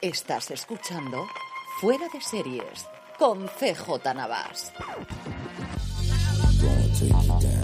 Estás escuchando Fuera de Series con CJ Navas.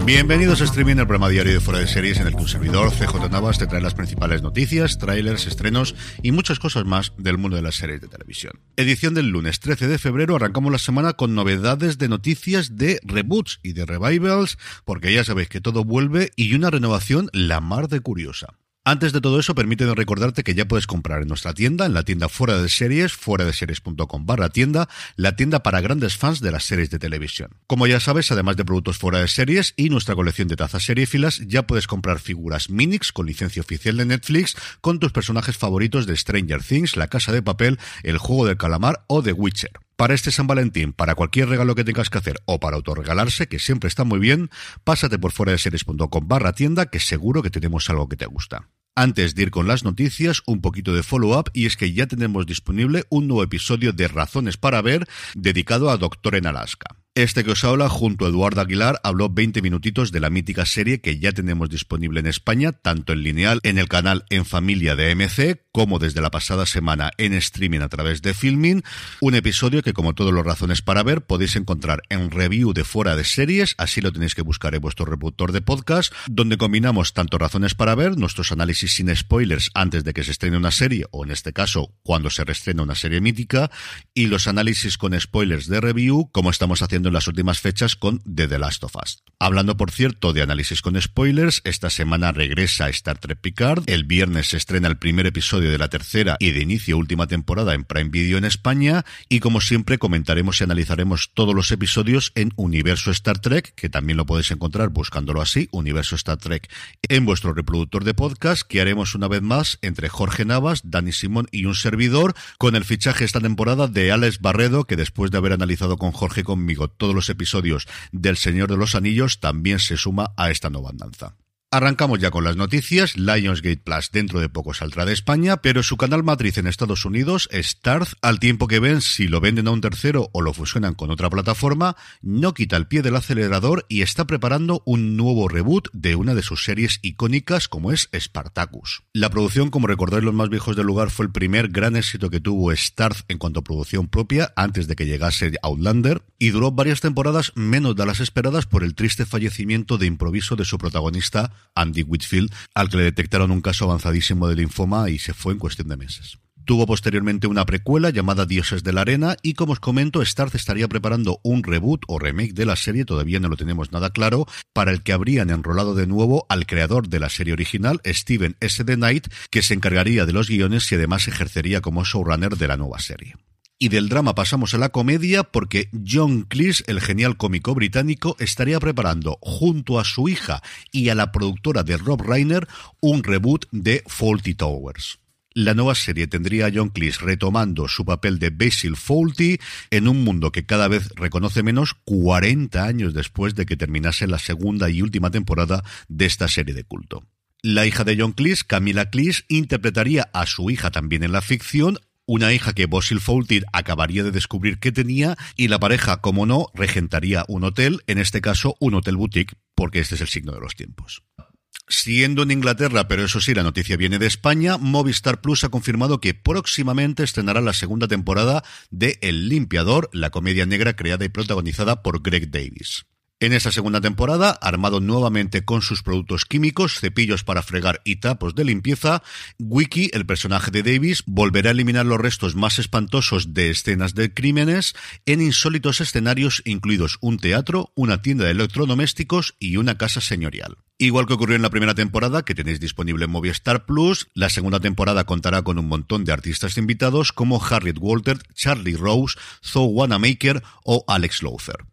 Bienvenidos a Streaming, el programa diario de Fuera de Series en el que un servidor, CJ Navas, te trae las principales noticias, trailers, estrenos y muchas cosas más del mundo de las series de televisión. Edición del lunes 13 de febrero, arrancamos la semana con novedades de noticias de reboots y de revivals, porque ya sabéis que todo vuelve y una renovación la mar de curiosa. Antes de todo eso, permíteme recordarte que ya puedes comprar en nuestra tienda, en la tienda fuera de series, fuera de series.com barra tienda, la tienda para grandes fans de las series de televisión. Como ya sabes, además de productos fuera de series y nuestra colección de tazas seriéfilas, ya puedes comprar figuras Minix con licencia oficial de Netflix con tus personajes favoritos de Stranger Things, La Casa de Papel, El Juego del Calamar o The Witcher. Para este San Valentín, para cualquier regalo que tengas que hacer o para autorregalarse, que siempre está muy bien, pásate por fuera de series.com barra tienda, que seguro que tenemos algo que te gusta. Antes de ir con las noticias, un poquito de follow-up y es que ya tenemos disponible un nuevo episodio de Razones para Ver dedicado a Doctor en Alaska. Este que os habla, junto a Eduardo Aguilar, habló 20 minutitos de la mítica serie que ya tenemos disponible en España, tanto en lineal en el canal En Familia de MC, como desde la pasada semana en streaming a través de Filming. Un episodio que, como todos los razones para ver, podéis encontrar en review de fuera de series, así lo tenéis que buscar en vuestro reproductor de podcast, donde combinamos tanto razones para ver, nuestros análisis sin spoilers antes de que se estrene una serie, o en este caso, cuando se reestrena una serie mítica, y los análisis con spoilers de review, como estamos haciendo en las últimas fechas con The, Last of Us. Hablando, por cierto, de análisis con spoilers, esta semana regresa Star Trek Picard, el viernes se estrena el primer episodio de la tercera y de inicio última temporada en Prime Video en España, y como siempre comentaremos y analizaremos todos los episodios en Universo Star Trek, que también lo podéis encontrar buscándolo así, Universo Star Trek, en vuestro reproductor de podcast, que haremos una vez más entre Jorge Navas, Dani Simón y un servidor, con el fichaje esta temporada de Alex Barredo, que después de haber analizado con Jorge conmigo todos los episodios del Señor de los Anillos, también se suma a esta nueva andanza. Arrancamos ya con las noticias. Lionsgate Plus dentro de poco saldrá de España, pero su canal matriz en Estados Unidos, Starz, al tiempo que ven si lo venden a un tercero o lo fusionan con otra plataforma, no quita el pie del acelerador y está preparando un nuevo reboot de una de sus series icónicas como es Spartacus. La producción, como recordáis los más viejos del lugar, fue el primer gran éxito que tuvo Starz en cuanto a producción propia antes de que llegase Outlander y duró varias temporadas menos de las esperadas por el triste fallecimiento de improviso de su protagonista Andy Whitfield, al que le detectaron un caso avanzadísimo de linfoma y se fue en cuestión de meses. Tuvo posteriormente una precuela llamada Dioses de la Arena y como os comento, Starz estaría preparando un reboot o remake de la serie, todavía no lo tenemos nada claro, para el que habrían enrolado de nuevo al creador de la serie original, Steven S. The Knight, que se encargaría de los guiones y además ejercería como showrunner de la nueva serie. Y del drama pasamos a la comedia porque John Cleese, el genial cómico británico, estaría preparando junto a su hija y a la productora de Rob Reiner un reboot de Faulty Towers. La nueva serie tendría a John Cleese retomando su papel de Basil Fawlty en un mundo que cada vez reconoce menos 40 años después de que terminase la segunda y última temporada de esta serie de culto. La hija de John Cleese, Camila Cleese, interpretaría a su hija también en la ficción, una hija que Basil Fawlty acabaría de descubrir que tenía y la pareja, como no, regentaría un hotel, en este caso un hotel boutique, porque este es el signo de los tiempos. Siendo en Inglaterra, pero eso sí, la noticia viene de España, Movistar Plus ha confirmado que próximamente estrenará la segunda temporada de El Limpiador, la comedia negra creada y protagonizada por Greg Davis. En esta segunda temporada, armado nuevamente con sus productos químicos, cepillos para fregar y tapos de limpieza, Wiki, el personaje de Davis, volverá a eliminar los restos más espantosos de escenas de crímenes en insólitos escenarios incluidos un teatro, una tienda de electrodomésticos y una casa señorial. Igual que ocurrió en la primera temporada, que tenéis disponible en Movistar Plus, la segunda temporada contará con un montón de artistas invitados como Harriet Walter, Charlie Rose, Zoe Wanamaker o Alex Lowther.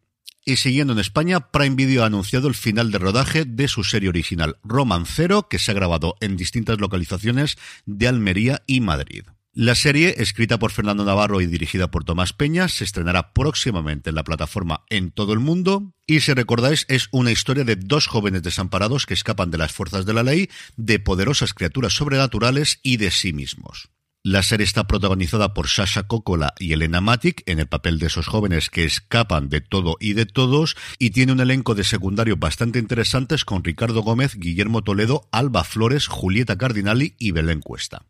Y siguiendo en España, Prime Video ha anunciado el final de rodaje de su serie original Romancero, que se ha grabado en distintas localizaciones de Almería y Madrid. La serie, escrita por Fernando Navarro y dirigida por Tomás Peña, se estrenará próximamente en la plataforma en todo el mundo. Y si recordáis, es una historia de dos jóvenes desamparados que escapan de las fuerzas de la ley, de poderosas criaturas sobrenaturales y de sí mismos. La serie está protagonizada por Sasha Coppola y Elena Matic en el papel de esos jóvenes que escapan de todo y de todos y tiene un elenco de secundarios bastante interesantes con Ricardo Gómez, Guillermo Toledo, Alba Flores, Julieta Cardinali y Belén Cuesta.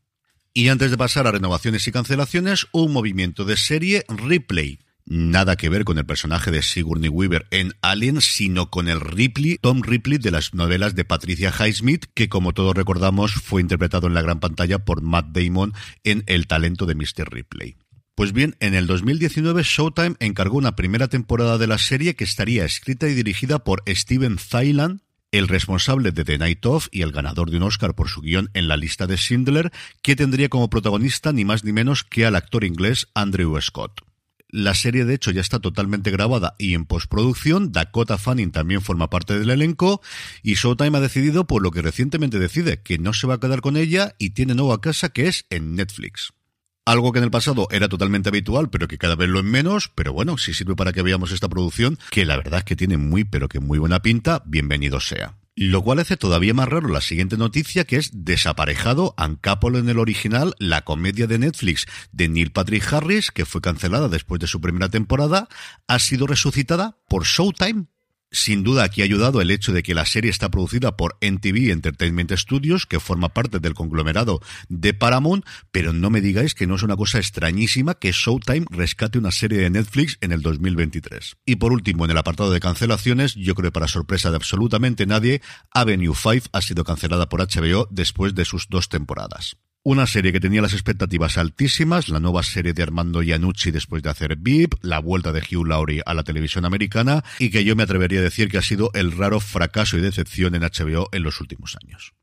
Y antes de pasar a renovaciones y cancelaciones, un movimiento de serie Replay, nada que ver con el personaje de Sigourney Weaver en Alien, sino con el Ripley, Tom Ripley de las novelas de Patricia Highsmith, que como todos recordamos fue interpretado en la gran pantalla por Matt Damon en El talento de Mr. Ripley. Pues bien, en el 2019 Showtime encargó una primera temporada de la serie que estaría escrita y dirigida por Steven Thailand, el responsable de The Night Of y el ganador de un Oscar por su guion en la lista de Schindler, que tendría como protagonista ni más ni menos que al actor inglés Andrew Scott. La serie, de hecho, ya está totalmente grabada y en postproducción. Dakota Fanning también forma parte del elenco. Y Showtime ha decidido, por lo que recientemente decide, que no se va a quedar con ella y tiene nueva casa que es en Netflix. Algo que en el pasado era totalmente habitual, pero que cada vez lo es menos. Pero bueno, si sirve para que veamos esta producción, que la verdad es que tiene muy, pero que muy buena pinta, bienvenido sea. Lo cual hace todavía más raro la siguiente noticia, que es desaparejado Ancapolo en el original, la comedia de Netflix de Neil Patrick Harris, que fue cancelada después de su primera temporada, ha sido resucitada por Showtime sin duda aquí ha ayudado el hecho de que la serie está producida por NTV Entertainment Studios, que forma parte del conglomerado de Paramount, pero no me digáis que no es una cosa extrañísima que Showtime rescate una serie de Netflix en el 2023. Y por último, en el apartado de cancelaciones, yo creo que para sorpresa de absolutamente nadie, Avenue 5 ha sido cancelada por HBO después de sus dos temporadas. Una serie que tenía las expectativas altísimas, la nueva serie de Armando Iannucci después de hacer VIP, la vuelta de Hugh Laurie a la televisión americana y que yo me atrevería a decir que ha sido el raro fracaso y decepción en HBO en los últimos años.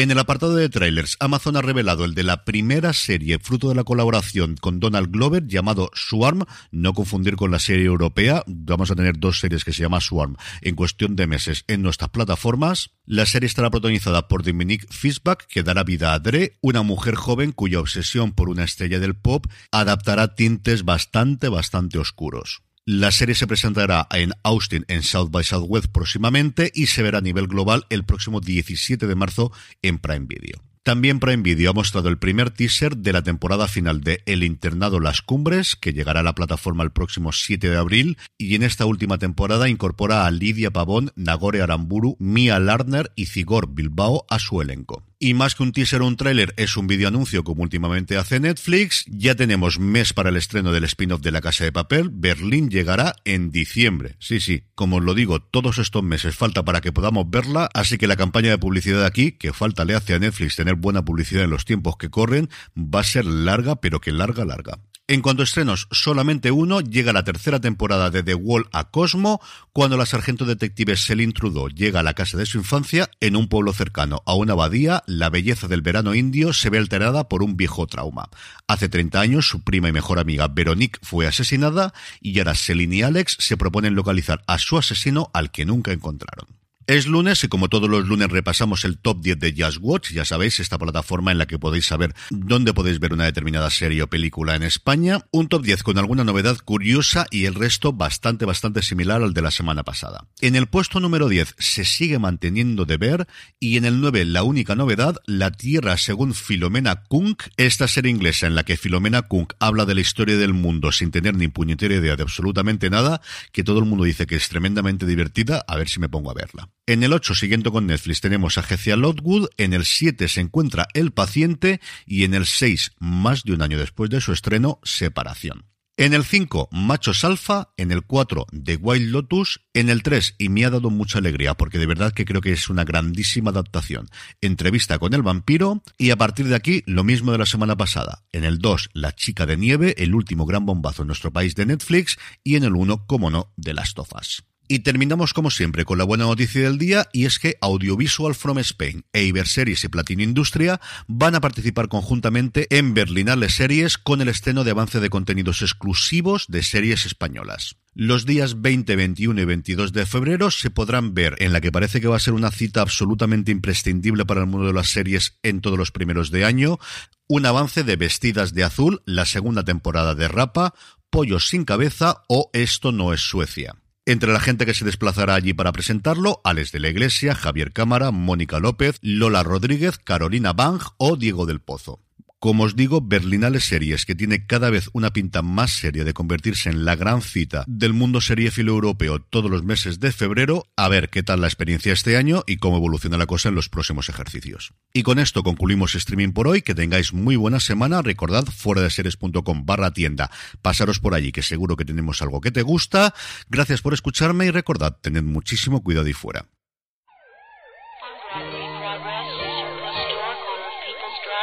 En el apartado de trailers, Amazon ha revelado el de la primera serie fruto de la colaboración con Donald Glover llamado Swarm, no confundir con la serie europea, vamos a tener dos series que se llama Swarm en cuestión de meses en nuestras plataformas. La serie estará protagonizada por Dominique Fishback, que dará vida a Dre, una mujer joven cuya obsesión por una estrella del pop adaptará tintes bastante, bastante oscuros. La serie se presentará en Austin en South by Southwest próximamente y se verá a nivel global el próximo 17 de marzo en Prime Video. También Prime Video ha mostrado el primer teaser de la temporada final de El Internado Las Cumbres, que llegará a la plataforma el próximo 7 de abril, y en esta última temporada incorpora a Lidia Pavón, Nagore Aramburu, Mia Lardner y Zigor Bilbao a su elenco. Y más que un teaser o un tráiler, es un video anuncio como últimamente hace Netflix. Ya tenemos mes para el estreno del spin-off de La Casa de Papel. Berlín llegará en diciembre. Sí, sí, como os lo digo, todos estos meses falta para que podamos verla, así que la campaña de publicidad aquí, que falta le hace a Netflix tener buena publicidad en los tiempos que corren, va a ser larga, pero que larga, larga. En cuanto a estrenos, solamente uno llega la tercera temporada de The Wall a Cosmo, cuando la sargento detective Celine Trudeau llega a la casa de su infancia en un pueblo cercano a una abadía, la belleza del verano indio se ve alterada por un viejo trauma. Hace 30 años su prima y mejor amiga Veronique fue asesinada y ahora Celine y Alex se proponen localizar a su asesino al que nunca encontraron. Es lunes y como todos los lunes repasamos el top 10 de Just Watch, ya sabéis, esta plataforma en la que podéis saber dónde podéis ver una determinada serie o película en España. Un top 10 con alguna novedad curiosa y el resto bastante, bastante similar al de la semana pasada. En el puesto número 10 se sigue manteniendo de ver y en el 9 la única novedad, La Tierra según Filomena Kunk, esta serie inglesa en la que Filomena Kunk habla de la historia del mundo sin tener ni puñetera idea de absolutamente nada, que todo el mundo dice que es tremendamente divertida, a ver si me pongo a verla. En el 8, siguiendo con Netflix, tenemos a Gecia Lotwood. En el 7 se encuentra El Paciente. Y en el 6, más de un año después de su estreno, Separación. En el 5, Machos Alfa. En el 4, The Wild Lotus. En el 3, y me ha dado mucha alegría porque de verdad que creo que es una grandísima adaptación. Entrevista con el vampiro. Y a partir de aquí, lo mismo de la semana pasada. En el 2, La chica de nieve, el último gran bombazo en nuestro país de Netflix. Y en el 1, como no, de las tofas. Y terminamos como siempre con la buena noticia del día y es que Audiovisual from Spain e Iberseries y Platino Industria van a participar conjuntamente en Berlinale Series con el estreno de avance de contenidos exclusivos de series españolas. Los días 20, 21 y 22 de febrero se podrán ver en la que parece que va a ser una cita absolutamente imprescindible para el mundo de las series en todos los primeros de año, un avance de Vestidas de Azul, la segunda temporada de Rapa, Pollos sin cabeza o Esto no es Suecia. Entre la gente que se desplazará allí para presentarlo, Alex de la Iglesia, Javier Cámara, Mónica López, Lola Rodríguez, Carolina Bang o Diego del Pozo. Como os digo, Berlinales Series, que tiene cada vez una pinta más seria de convertirse en la gran cita del mundo seriéfilo europeo todos los meses de febrero, a ver qué tal la experiencia este año y cómo evoluciona la cosa en los próximos ejercicios. Y con esto concluimos streaming por hoy, que tengáis muy buena semana, recordad fuera de series.com barra tienda, pasaros por allí que seguro que tenemos algo que te gusta, gracias por escucharme y recordad, tened muchísimo cuidado y fuera.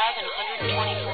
5 and 120